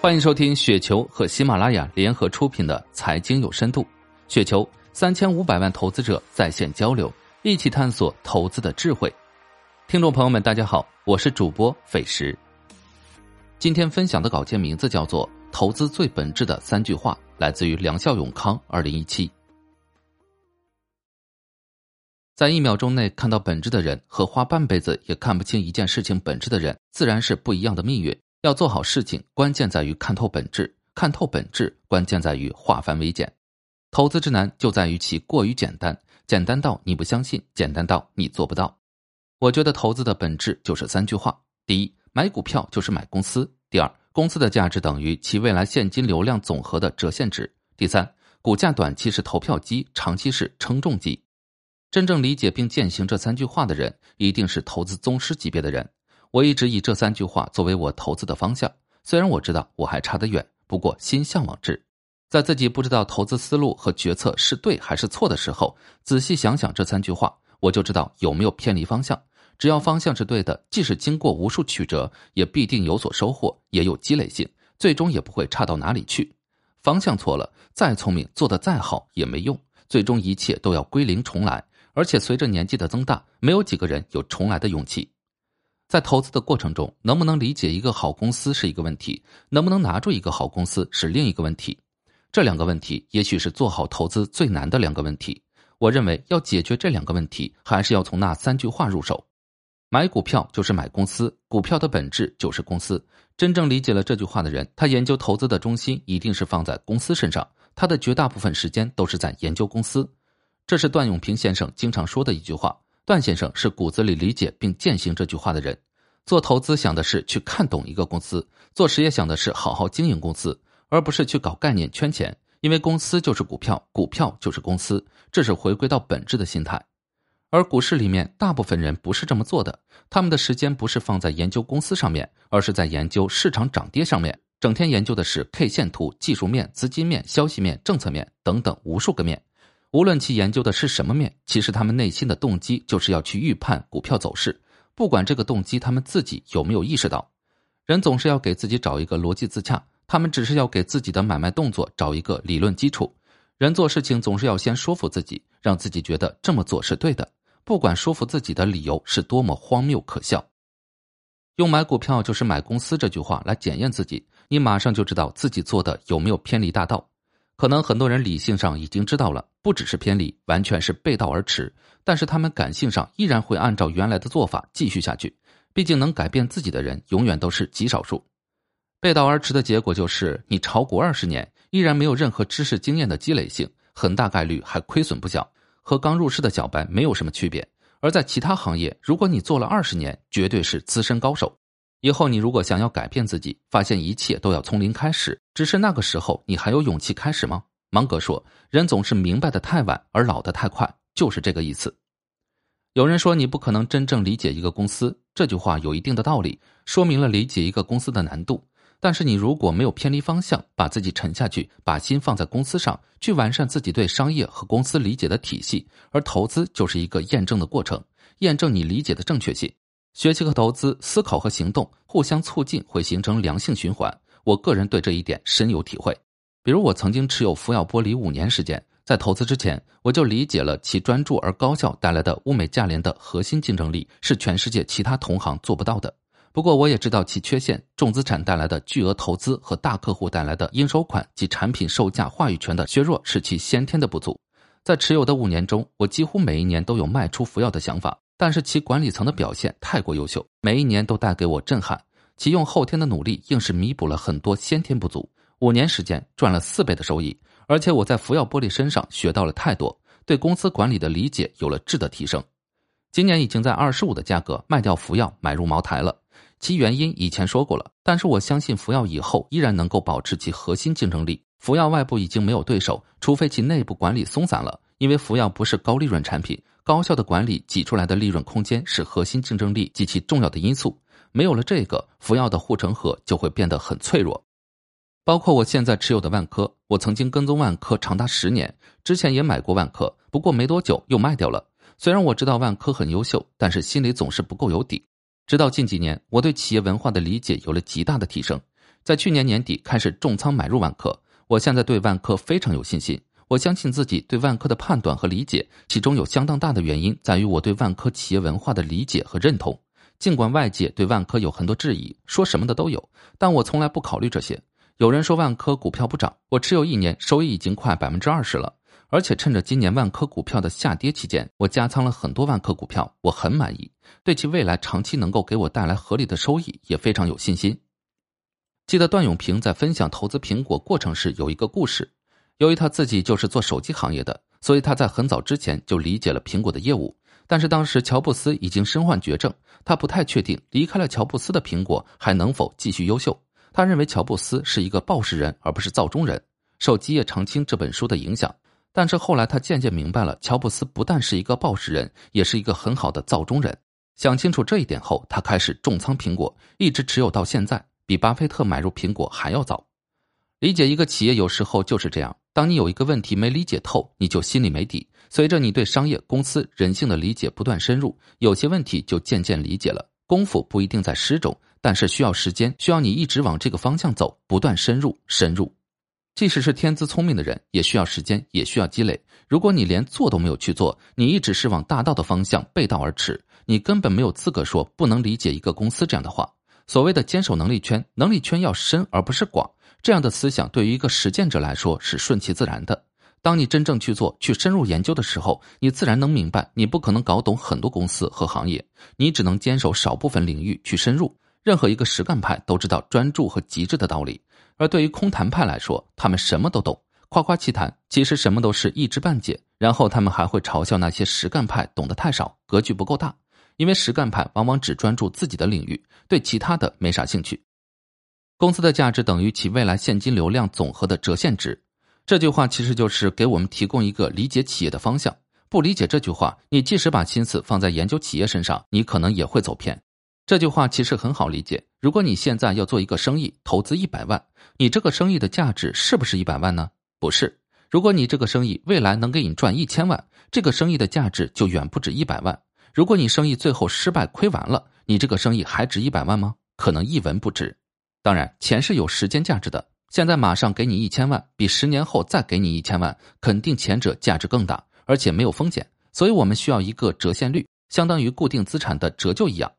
欢迎收听雪球和喜马拉雅联合出品的《财经有深度》，雪球三千五百万投资者在线交流，一起探索投资的智慧。听众朋友们，大家好，我是主播费时。今天分享的稿件名字叫做《投资最本质的三句话》，来自于梁孝永康，二零一七。在一秒钟内看到本质的人，和花半辈子也看不清一件事情本质的人，自然是不一样的命运。要做好事情，关键在于看透本质；看透本质，关键在于化繁为简。投资之难就在于其过于简单，简单到你不相信，简单到你做不到。我觉得投资的本质就是三句话：第一，买股票就是买公司；第二，公司的价值等于其未来现金流量总和的折现值；第三，股价短期是投票机，长期是称重机。真正理解并践行这三句话的人，一定是投资宗师级别的人。我一直以这三句话作为我投资的方向，虽然我知道我还差得远，不过心向往之。在自己不知道投资思路和决策是对还是错的时候，仔细想想这三句话，我就知道有没有偏离方向。只要方向是对的，即使经过无数曲折，也必定有所收获，也有积累性，最终也不会差到哪里去。方向错了，再聪明，做得再好也没用，最终一切都要归零重来。而且随着年纪的增大，没有几个人有重来的勇气。在投资的过程中，能不能理解一个好公司是一个问题，能不能拿住一个好公司是另一个问题。这两个问题，也许是做好投资最难的两个问题。我认为要解决这两个问题，还是要从那三句话入手：买股票就是买公司，股票的本质就是公司。真正理解了这句话的人，他研究投资的中心一定是放在公司身上，他的绝大部分时间都是在研究公司。这是段永平先生经常说的一句话。段先生是骨子里理解并践行这句话的人。做投资想的是去看懂一个公司，做实业想的是好好经营公司，而不是去搞概念圈钱。因为公司就是股票，股票就是公司，这是回归到本质的心态。而股市里面大部分人不是这么做的，他们的时间不是放在研究公司上面，而是在研究市场涨跌上面，整天研究的是 K 线图、技术面、资金面、消息面、政策面等等无数个面。无论其研究的是什么面，其实他们内心的动机就是要去预判股票走势。不管这个动机他们自己有没有意识到，人总是要给自己找一个逻辑自洽，他们只是要给自己的买卖动作找一个理论基础。人做事情总是要先说服自己，让自己觉得这么做是对的，不管说服自己的理由是多么荒谬可笑。用买股票就是买公司这句话来检验自己，你马上就知道自己做的有没有偏离大道。可能很多人理性上已经知道了，不只是偏离，完全是背道而驰。但是他们感性上依然会按照原来的做法继续下去。毕竟能改变自己的人永远都是极少数。背道而驰的结果就是，你炒股二十年，依然没有任何知识经验的积累性，很大概率还亏损不小，和刚入市的小白没有什么区别。而在其他行业，如果你做了二十年，绝对是资深高手。以后你如果想要改变自己，发现一切都要从零开始，只是那个时候你还有勇气开始吗？芒格说：“人总是明白的太晚，而老的太快，就是这个意思。”有人说你不可能真正理解一个公司，这句话有一定的道理，说明了理解一个公司的难度。但是你如果没有偏离方向，把自己沉下去，把心放在公司上，去完善自己对商业和公司理解的体系，而投资就是一个验证的过程，验证你理解的正确性。学习和投资、思考和行动互相促进，会形成良性循环。我个人对这一点深有体会。比如，我曾经持有福耀玻璃五年时间，在投资之前，我就理解了其专注而高效带来的物美价廉的核心竞争力是全世界其他同行做不到的。不过，我也知道其缺陷：重资产带来的巨额投资和大客户带来的应收款及产品售价话语权的削弱是其先天的不足。在持有的五年中，我几乎每一年都有卖出福耀的想法。但是其管理层的表现太过优秀，每一年都带给我震撼。其用后天的努力，硬是弥补了很多先天不足。五年时间赚了四倍的收益，而且我在福耀玻璃身上学到了太多，对公司管理的理解有了质的提升。今年已经在二十五的价格卖掉福耀，买入茅台了。其原因以前说过了，但是我相信福耀以后依然能够保持其核心竞争力。福耀外部已经没有对手，除非其内部管理松散了，因为福耀不是高利润产品。高效的管理挤出来的利润空间是核心竞争力极其重要的因素。没有了这个，福耀的护城河就会变得很脆弱。包括我现在持有的万科，我曾经跟踪万科长达十年，之前也买过万科，不过没多久又卖掉了。虽然我知道万科很优秀，但是心里总是不够有底。直到近几年，我对企业文化的理解有了极大的提升。在去年年底开始重仓买入万科，我现在对万科非常有信心。我相信自己对万科的判断和理解，其中有相当大的原因在于我对万科企业文化的理解和认同。尽管外界对万科有很多质疑，说什么的都有，但我从来不考虑这些。有人说万科股票不涨，我持有一年，收益已经快百分之二十了。而且趁着今年万科股票的下跌期间，我加仓了很多万科股票，我很满意，对其未来长期能够给我带来合理的收益也非常有信心。记得段永平在分享投资苹果过程时有一个故事。由于他自己就是做手机行业的，所以他在很早之前就理解了苹果的业务。但是当时乔布斯已经身患绝症，他不太确定离开了乔布斯的苹果还能否继续优秀。他认为乔布斯是一个报时人，而不是造中人。受《基业长青》这本书的影响，但是后来他渐渐明白了，乔布斯不但是一个报时人，也是一个很好的造中人。想清楚这一点后，他开始重仓苹果，一直持有到现在，比巴菲特买入苹果还要早。理解一个企业有时候就是这样。当你有一个问题没理解透，你就心里没底。随着你对商业、公司、人性的理解不断深入，有些问题就渐渐理解了。功夫不一定在诗中，但是需要时间，需要你一直往这个方向走，不断深入、深入。即使是天资聪明的人，也需要时间，也需要积累。如果你连做都没有去做，你一直是往大道的方向背道而驰，你根本没有资格说不能理解一个公司这样的话。所谓的坚守能力圈，能力圈要深而不是广。这样的思想对于一个实践者来说是顺其自然的。当你真正去做、去深入研究的时候，你自然能明白，你不可能搞懂很多公司和行业，你只能坚守少部分领域去深入。任何一个实干派都知道专注和极致的道理，而对于空谈派来说，他们什么都懂，夸夸其谈，其实什么都是一知半解。然后他们还会嘲笑那些实干派懂得太少，格局不够大，因为实干派往往只专注自己的领域，对其他的没啥兴趣。公司的价值等于其未来现金流量总和的折现值，这句话其实就是给我们提供一个理解企业的方向。不理解这句话，你即使把心思放在研究企业身上，你可能也会走偏。这句话其实很好理解。如果你现在要做一个生意，投资一百万，你这个生意的价值是不是一百万呢？不是。如果你这个生意未来能给你赚一千万，这个生意的价值就远不止一百万。如果你生意最后失败亏完了，你这个生意还值一百万吗？可能一文不值。当然，钱是有时间价值的。现在马上给你一千万，比十年后再给你一千万，肯定前者价值更大，而且没有风险。所以我们需要一个折现率，相当于固定资产的折旧一样。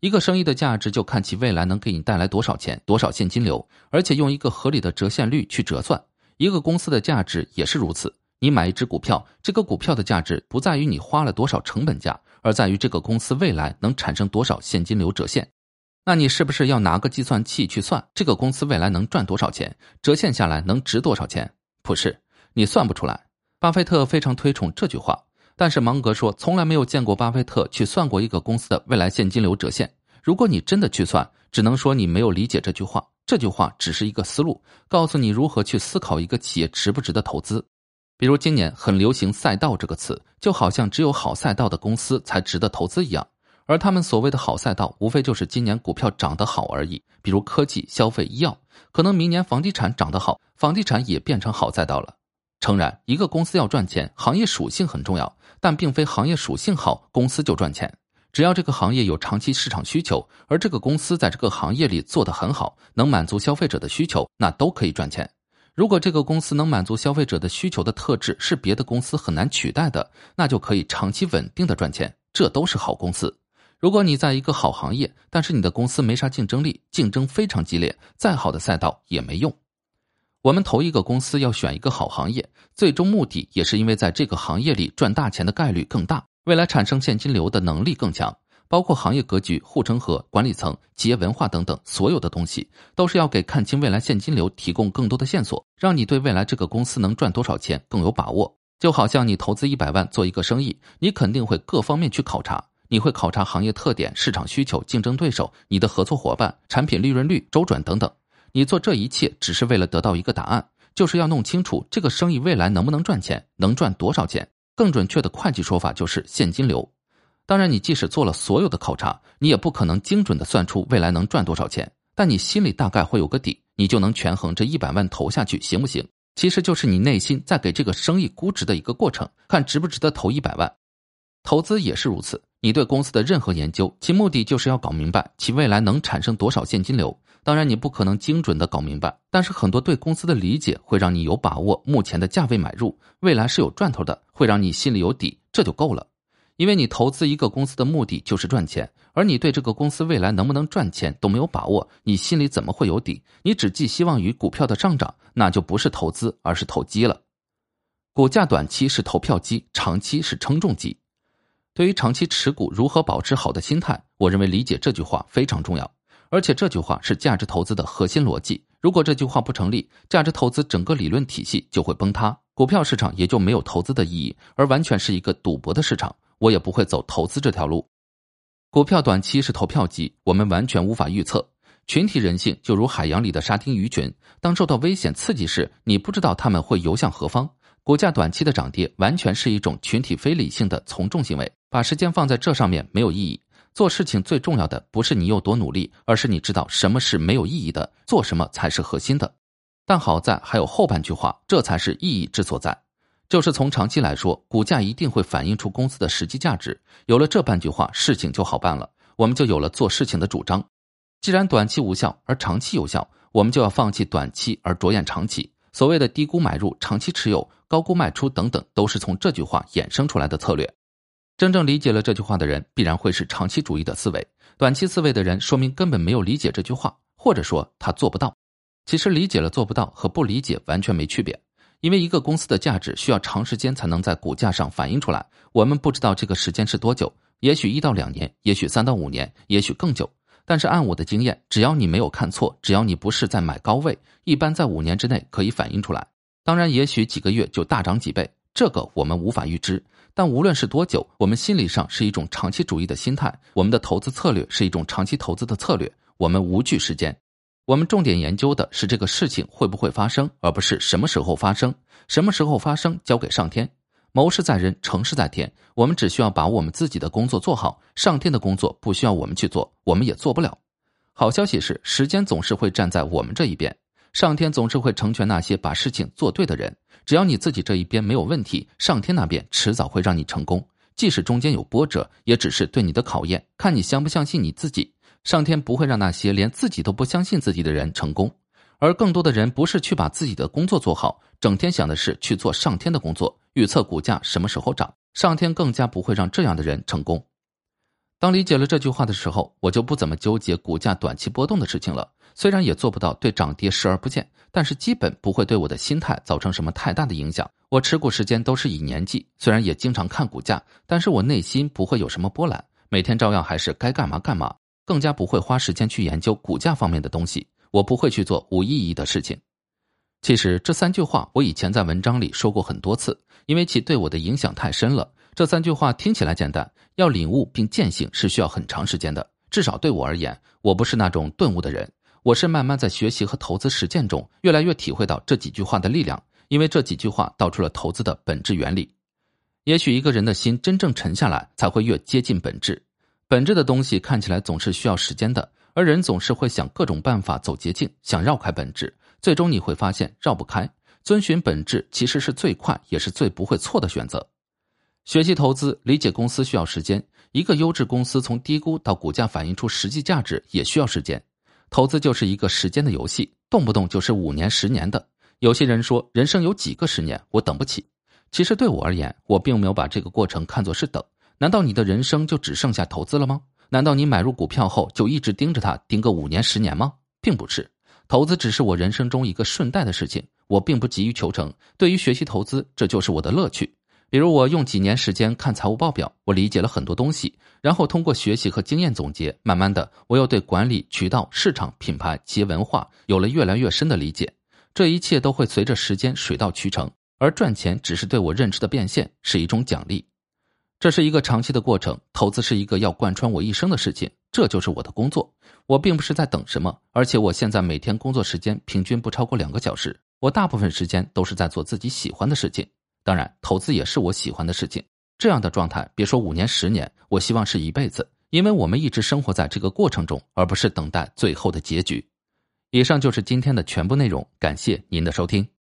一个生意的价值就看其未来能给你带来多少钱，多少现金流，而且用一个合理的折现率去折算。一个公司的价值也是如此。你买一只股票，这个股票的价值不在于你花了多少成本价，而在于这个公司未来能产生多少现金流折现。那你是不是要拿个计算器去算这个公司未来能赚多少钱，折现下来能值多少钱？不是，你算不出来。巴菲特非常推崇这句话，但是芒格说从来没有见过巴菲特去算过一个公司的未来现金流折现。如果你真的去算，只能说你没有理解这句话。这句话只是一个思路，告诉你如何去思考一个企业值不值得投资。比如今年很流行“赛道”这个词，就好像只有好赛道的公司才值得投资一样。而他们所谓的好赛道，无非就是今年股票涨得好而已。比如科技、消费、医药，可能明年房地产涨得好，房地产也变成好赛道了。诚然，一个公司要赚钱，行业属性很重要，但并非行业属性好，公司就赚钱。只要这个行业有长期市场需求，而这个公司在这个行业里做得很好，能满足消费者的需求，那都可以赚钱。如果这个公司能满足消费者的需求的特质是别的公司很难取代的，那就可以长期稳定的赚钱，这都是好公司。如果你在一个好行业，但是你的公司没啥竞争力，竞争非常激烈，再好的赛道也没用。我们投一个公司要选一个好行业，最终目的也是因为在这个行业里赚大钱的概率更大，未来产生现金流的能力更强。包括行业格局、护城河、管理层、企业文化等等，所有的东西都是要给看清未来现金流提供更多的线索，让你对未来这个公司能赚多少钱更有把握。就好像你投资一百万做一个生意，你肯定会各方面去考察。你会考察行业特点、市场需求、竞争对手、你的合作伙伴、产品利润率、周转等等。你做这一切只是为了得到一个答案，就是要弄清楚这个生意未来能不能赚钱，能赚多少钱。更准确的会计说法就是现金流。当然，你即使做了所有的考察，你也不可能精准的算出未来能赚多少钱。但你心里大概会有个底，你就能权衡这一百万投下去行不行？其实就是你内心在给这个生意估值的一个过程，看值不值得投一百万。投资也是如此。你对公司的任何研究，其目的就是要搞明白其未来能产生多少现金流。当然你不可能精准的搞明白，但是很多对公司的理解会让你有把握，目前的价位买入，未来是有赚头的，会让你心里有底，这就够了。因为你投资一个公司的目的就是赚钱，而你对这个公司未来能不能赚钱都没有把握，你心里怎么会有底？你只寄希望于股票的上涨，那就不是投资，而是投机了。股价短期是投票机，长期是称重机。对于长期持股如何保持好的心态，我认为理解这句话非常重要，而且这句话是价值投资的核心逻辑。如果这句话不成立，价值投资整个理论体系就会崩塌，股票市场也就没有投资的意义，而完全是一个赌博的市场。我也不会走投资这条路。股票短期是投票机，我们完全无法预测。群体人性就如海洋里的沙丁鱼群，当受到危险刺激时，你不知道他们会游向何方。股价短期的涨跌完全是一种群体非理性的从众行为，把时间放在这上面没有意义。做事情最重要的不是你有多努力，而是你知道什么是没有意义的，做什么才是核心的。但好在还有后半句话，这才是意义之所在。就是从长期来说，股价一定会反映出公司的实际价值。有了这半句话，事情就好办了，我们就有了做事情的主张。既然短期无效，而长期有效，我们就要放弃短期，而着眼长期。所谓的低估买入、长期持有、高估卖出等等，都是从这句话衍生出来的策略。真正理解了这句话的人，必然会是长期主义的思维。短期思维的人，说明根本没有理解这句话，或者说他做不到。其实理解了做不到和不理解完全没区别。因为一个公司的价值需要长时间才能在股价上反映出来，我们不知道这个时间是多久，也许一到两年，也许三到五年，也许更久。但是按我的经验，只要你没有看错，只要你不是在买高位，一般在五年之内可以反映出来。当然，也许几个月就大涨几倍，这个我们无法预知。但无论是多久，我们心理上是一种长期主义的心态，我们的投资策略是一种长期投资的策略，我们无惧时间。我们重点研究的是这个事情会不会发生，而不是什么时候发生。什么时候发生，交给上天。谋事在人，成事在天。我们只需要把我们自己的工作做好，上天的工作不需要我们去做，我们也做不了。好消息是，时间总是会站在我们这一边，上天总是会成全那些把事情做对的人。只要你自己这一边没有问题，上天那边迟早会让你成功。即使中间有波折，也只是对你的考验，看你相不相信你自己。上天不会让那些连自己都不相信自己的人成功，而更多的人不是去把自己的工作做好，整天想的是去做上天的工作，预测股价什么时候涨。上天更加不会让这样的人成功。当理解了这句话的时候，我就不怎么纠结股价短期波动的事情了。虽然也做不到对涨跌视而不见，但是基本不会对我的心态造成什么太大的影响。我持股时间都是以年计，虽然也经常看股价，但是我内心不会有什么波澜，每天照样还是该干嘛干嘛。更加不会花时间去研究股价方面的东西，我不会去做无意义的事情。其实这三句话我以前在文章里说过很多次，因为其对我的影响太深了。这三句话听起来简单，要领悟并践行是需要很长时间的。至少对我而言，我不是那种顿悟的人，我是慢慢在学习和投资实践中，越来越体会到这几句话的力量。因为这几句话道出了投资的本质原理。也许一个人的心真正沉下来，才会越接近本质。本质的东西看起来总是需要时间的，而人总是会想各种办法走捷径，想绕开本质。最终你会发现绕不开。遵循本质其实是最快也是最不会错的选择。学习投资、理解公司需要时间，一个优质公司从低估到股价反映出实际价值也需要时间。投资就是一个时间的游戏，动不动就是五年、十年的。有些人说人生有几个十年，我等不起。其实对我而言，我并没有把这个过程看作是等。难道你的人生就只剩下投资了吗？难道你买入股票后就一直盯着它盯个五年十年吗？并不是，投资只是我人生中一个顺带的事情，我并不急于求成。对于学习投资，这就是我的乐趣。比如我用几年时间看财务报表，我理解了很多东西，然后通过学习和经验总结，慢慢的我又对管理、渠道、市场、品牌、企业文化有了越来越深的理解。这一切都会随着时间水到渠成，而赚钱只是对我认知的变现，是一种奖励。这是一个长期的过程，投资是一个要贯穿我一生的事情，这就是我的工作。我并不是在等什么，而且我现在每天工作时间平均不超过两个小时，我大部分时间都是在做自己喜欢的事情。当然，投资也是我喜欢的事情。这样的状态，别说五年、十年，我希望是一辈子，因为我们一直生活在这个过程中，而不是等待最后的结局。以上就是今天的全部内容，感谢您的收听。